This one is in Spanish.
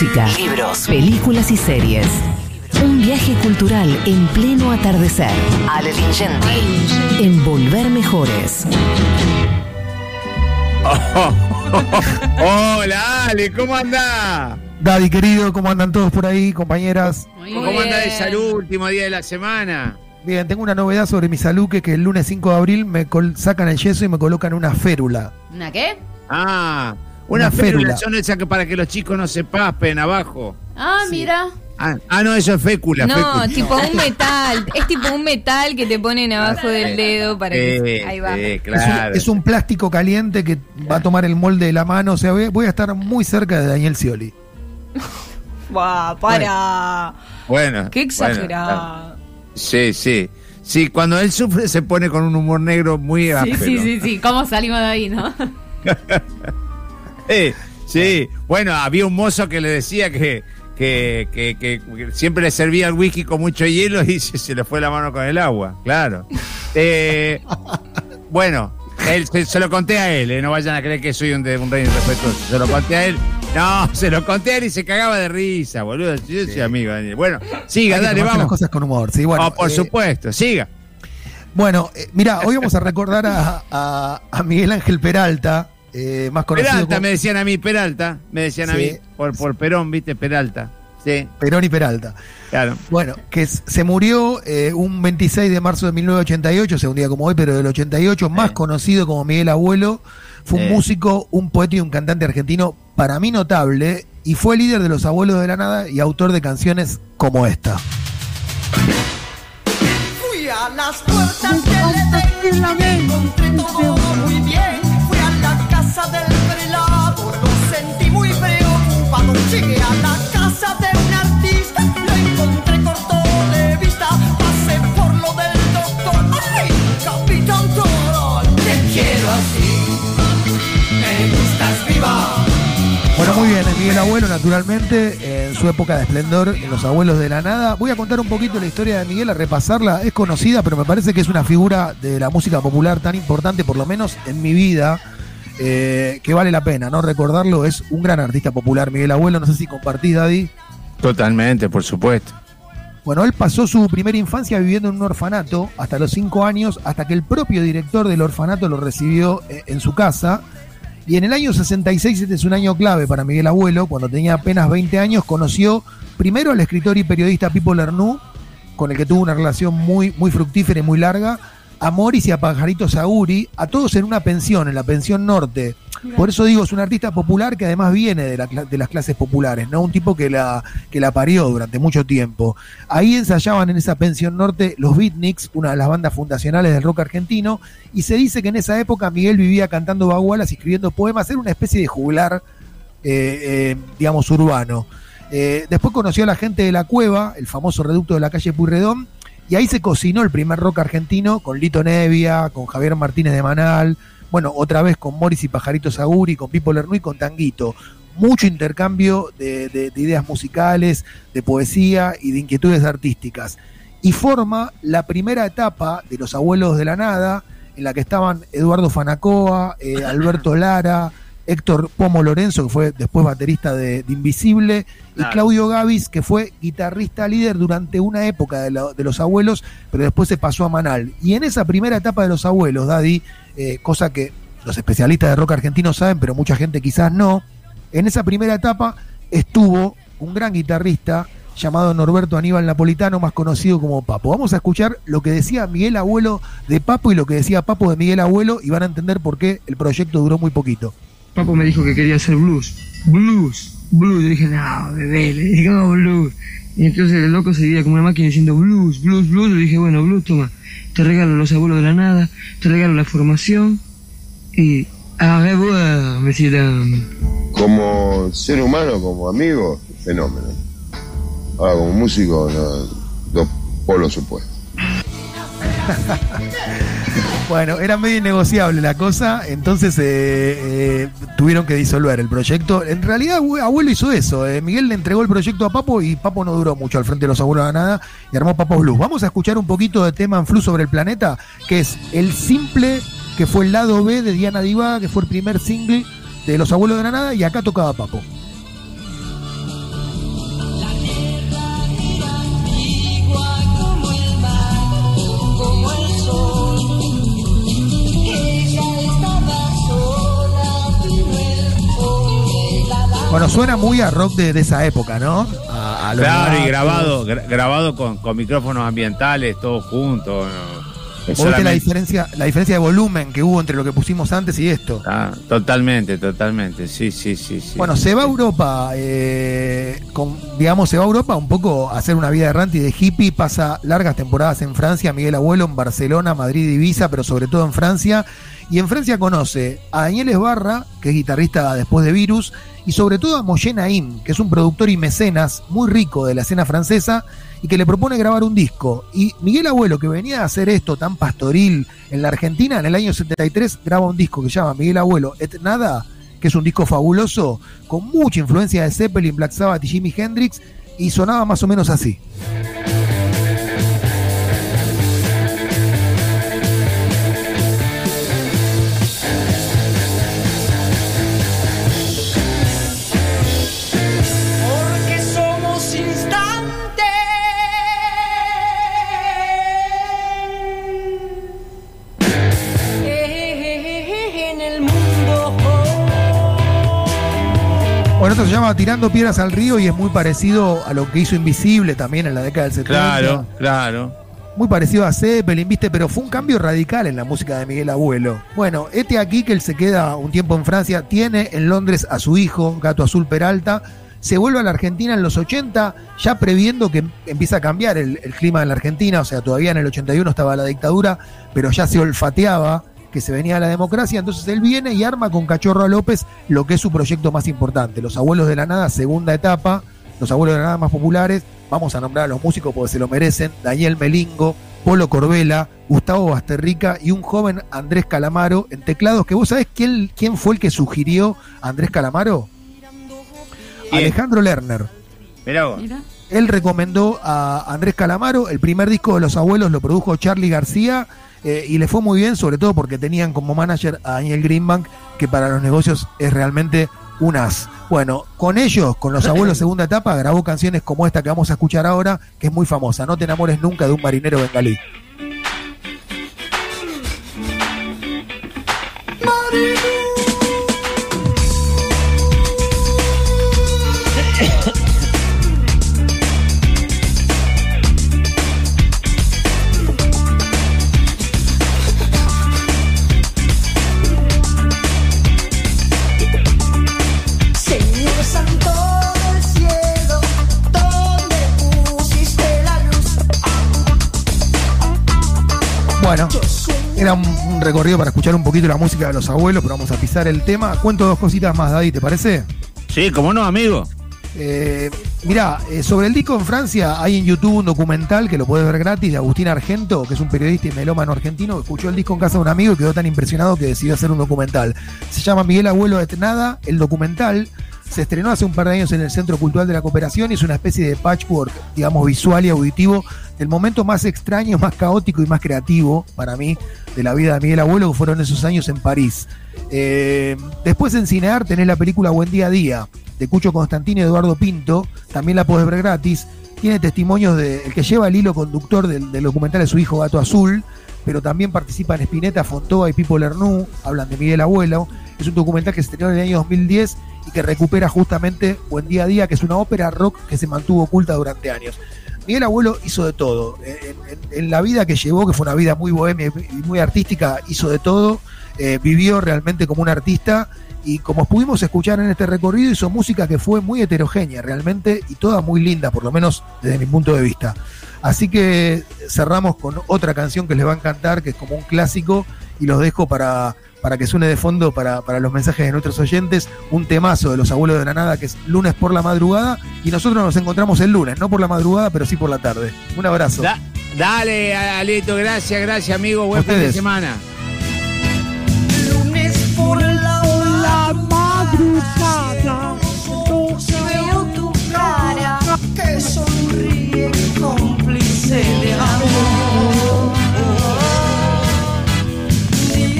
música, libros, películas y series. Un viaje cultural en pleno atardecer. Ale. En Volver Mejores. Hola, Ale, ¿cómo andás? Daddy querido, ¿cómo andan todos por ahí, compañeras? ¿Cómo anda de salud, último día de la semana? Bien, tengo una novedad sobre mi salud que, que el lunes 5 de abril me sacan el yeso y me colocan una férula. ¿Una qué? Ah, una, Una férula. férula. Son esas que para que los chicos no se paspen abajo. Ah, mira. Ah, ah, no, eso es fécula. No, fécula. tipo un metal. Es tipo un metal que te ponen abajo del dedo para que. Sí, Ahí va. sí, Es, un, claro. es un plástico caliente que va a tomar el molde de la mano. O sea, voy, a estar muy cerca de Daniel Scioli. Buah, para. Bueno. Qué bueno, exagerado. sí, sí. Sí, cuando él sufre se pone con un humor negro muy Sí, áspero. sí, sí, sí. ¿Cómo salimos de ahí, no? Sí, sí. Bueno, había un mozo que le decía que, que, que- que siempre le servía el whisky con mucho hielo y se, se le fue la mano con el agua, claro. Eh, bueno, él, se, se lo conté a él, eh, no vayan a creer que soy un, de- un rey irrespetuoso. Se lo conté a él. No, se lo conté a él y se cagaba de risa, boludo. Yo soy amigo de Daniel. Bueno, siga, Hay dale, tomarse las vamos. cosas con humor. Sí, bueno, Oh, por eh, supuesto, siga. Bueno, eh, mira, hoy vamos a recordar a, a- a Miguel Ángel Peralta, eh, más conocido Peralta, como me decían a mí, Peralta. Me decían a mí, por, por Perón, viste, Peralta. Sí, Perón y Peralta. claro. Bueno, que se murió eh, un 26 de marzo de 1988, o sea, un día como hoy, pero del 88, más conocido como Miguel Abuelo. Fue un músico, un poeta y un cantante argentino para mí notable, y fue líder de los Abuelos de la Nada y autor de canciones como esta. Fui a las puertas casa del prelado, lo sentí muy preocupado. Llegué a la casa de un artista, lo encontré corto de vista. Pasé por lo del doctor, ¡ay! Capitán Toro, te quiero así, me gustas viva. Bueno, muy bien, Miguel Abuelo, naturalmente, en su época de esplendor, en Los Abuelos de la Nada. Voy a contar un poquito la historia de Miguel, a repasarla. Es conocida, pero me parece que es una figura de la música popular tan importante, por lo menos en mi vida, eh, que vale la pena, ¿no? Recordarlo, es un gran artista popular, Miguel Abuelo. No sé si compartís, Daddy. Totalmente, por supuesto. Bueno, él pasó su primera infancia viviendo en un orfanato hasta los cinco años, hasta que el propio director del orfanato lo recibió eh, en su casa. Y en el año 66, este es un año clave para Miguel Abuelo, cuando tenía apenas 20 años, conoció primero al escritor y periodista Pipo Lernú, con el que tuvo una relación muy, muy fructífera y muy larga, a Morris y a Pajarito Saguri, a todos en una pensión, en la pensión norte. Por eso digo, es un artista popular que además viene de, la cla- de las clases populares, ¿no? Un tipo que la, que la parió durante mucho tiempo. Ahí ensayaban en esa pensión norte los Beatniks, una de las bandas fundacionales del rock argentino, y se dice que en esa época Miguel vivía cantando bagualas y escribiendo poemas, era una especie de juglar, eh, eh, digamos, urbano. Eh, después conoció a la gente de la cueva, el famoso reducto de la calle Puyredón, y ahí se cocinó el primer rock argentino con Lito Nevia, con Javier Martínez de Manal, bueno, otra vez con Morris y Pajarito Saguri, con Pipo Lernu y con Tanguito. Mucho intercambio de, de- de ideas musicales, de poesía y de inquietudes artísticas. Y forma la primera etapa de Los Abuelos de la Nada, en la que estaban Eduardo Fanacoa, eh, Alberto Lara, Héctor Pomo Lorenzo, que fue después baterista de, de Invisible, y. Claudio Gavis, que fue guitarrista líder durante una época de, la- de Los Abuelos, pero después se pasó a Manal. Y en esa primera etapa de Los Abuelos, Daddy, eh, cosa que los especialistas de rock argentino saben, pero mucha gente quizás no, en esa primera etapa estuvo un gran guitarrista llamado Norberto Aníbal Napolitano, más conocido como Papo. Vamos a escuchar lo que decía Miguel Abuelo de Papo y lo que decía Papo de Miguel Abuelo y van a entender por qué el proyecto duró muy poquito. Papo me dijo que quería hacer blues. Blues, blues. Yo dije, no, bebé, le dije, no, blues. Y entonces el loco seguía como una máquina diciendo blues, blues, blues. Le dije, bueno, blues, toma. Te regalo los abuelos de la nada, te regalo la formación. Y a revoir, monsieur dame. como ser humano, como amigo, fenómeno. Ahora, como músico, no, dos polos opuestos. Bueno, era medio innegociable la cosa, entonces eh, eh, tuvieron que disolver el proyecto. En realidad, abue- abuelo hizo eso. eh, Miguel le entregó el proyecto a Papo y Papo no duró mucho al frente de los abuelos de nada y armó Papo Blues. Vamos a escuchar un poquito de tema en Flu sobre el planeta, que es el simple que fue el lado B de Diana Diva, que fue el primer single de los abuelos de la nada y acá tocaba Papo. Bueno, suena muy a rock de, de esa época, ¿no? A, a los Claro, y grabado, gra- grabado con, con micrófonos ambientales, todos juntos. ¿no? ¿Vos viste la Solamente- diferencia, la diferencia de volumen que hubo entre lo que pusimos antes y esto? Ah, totalmente, totalmente. Sí, sí, sí. sí. Bueno, se va a Europa, eh, con, digamos, se va a Europa un poco a hacer una vida errante y de hippie, pasa largas temporadas en Francia, Miguel Abuelo en Barcelona, Madrid, Ibiza, pero sobre todo en Francia. Y en Francia conoce a Daniel Esbarra, que es guitarrista después de Virus, y sobre todo a Moyen Naim, que es un productor y mecenas muy rico de la escena francesa y que le propone grabar un disco. Y Miguel Abuelo, que venía a hacer esto tan pastoril en la Argentina, en el año 73 graba un disco que se llama Miguel Abuelo Et Nada, que es un disco fabuloso, con mucha influencia de Zeppelin, Black Sabbath y Jimi Hendrix, y sonaba más o menos así. Se llama Tirando Piedras al Río y es muy parecido a lo que hizo Invisible también en la década del 70. Claro, claro. Muy parecido a Zeppelin, viste, pero fue un cambio radical en la música de Miguel Abuelo. Bueno, este aquí que él se queda un tiempo en Francia, tiene en Londres a su hijo, Gato Azul Peralta, se vuelve a la Argentina en los 80, ya previendo que empieza a cambiar el, el clima en la Argentina, o sea, todavía en el 81 estaba la dictadura, pero ya se olfateaba que se venía la democracia, entonces él viene y arma con Cachorro a López lo que es su proyecto más importante, Los Abuelos de la Nada, segunda etapa, Los Abuelos de la Nada más populares, vamos a nombrar a los músicos porque se lo merecen, Daniel Melingo, Polo Corbela, Gustavo Basterrica y un joven Andrés Calamaro en teclados, que vos sabés quién, quién fue el que sugirió a Andrés Calamaro? ¿Quién? Alejandro Lerner. Mirá vos. Mira. Él recomendó a Andrés Calamaro, el primer disco de Los Abuelos lo produjo Charlie García eh, y le fue muy bien, sobre todo porque tenían como manager a Daniel Greenbank, que para los negocios es realmente un as. Bueno, con ellos, con Los Abuelos segunda etapa, grabó canciones como esta que vamos a escuchar ahora, que es muy famosa, No te enamores nunca de un marinero bengalí. Bueno, era un, recorrido para escuchar un poquito la música de Los Abuelos, pero vamos a pisar el tema. Cuento dos cositas más, Daddy, ¿te parece? Sí, cómo no, amigo. Eh, mirá, eh, sobre el disco en Francia hay en YouTube un documental que lo podés ver gratis de Agustín Argento, que es un periodista y melómano argentino que escuchó el disco en casa de un amigo y quedó tan impresionado que decidió hacer un documental. Se llama Miguel Abuelo de Nada. El documental se estrenó hace un par de años en el Centro Cultural de la Cooperación y es una especie de patchwork, digamos, visual y auditivo del momento más extraño, más caótico y más creativo para mí de la vida de Miguel Abuelo, que fueron esos años en París. Eh, después en Cinear tenés la película Buen Día a Día, de Cucho Constantino y Eduardo Pinto, también la podés ver gratis. Tiene testimonios de el que lleva el hilo conductor del, del documental de su hijo Gato Azul, pero también participan Spinetta, Fontova y Pipo Lernú, hablan de Miguel Abuelo. Es un documental que se estrenó en el año 2010 y que recupera justamente Buen Día a Día, que es una ópera rock que se mantuvo oculta durante años. Miguel Abuelo hizo de todo. En, la vida que llevó, que fue una vida muy bohemia y muy artística, hizo de todo. Eh, vivió realmente como un artista y como pudimos escuchar en este recorrido, hizo música que fue muy heterogénea realmente y toda muy linda, por lo menos desde mi punto de vista. Así que cerramos con otra canción que les va a encantar, que es como un clásico, y los dejo para, para que suene de fondo para, para los mensajes de nuestros oyentes, un temazo de los abuelos de la nada, que es lunes por la madrugada, y nosotros nos encontramos el lunes, no por la madrugada, pero sí por la tarde. Un abrazo. Da- dale, Alito, gracias, gracias, amigo. Buen fin de semana.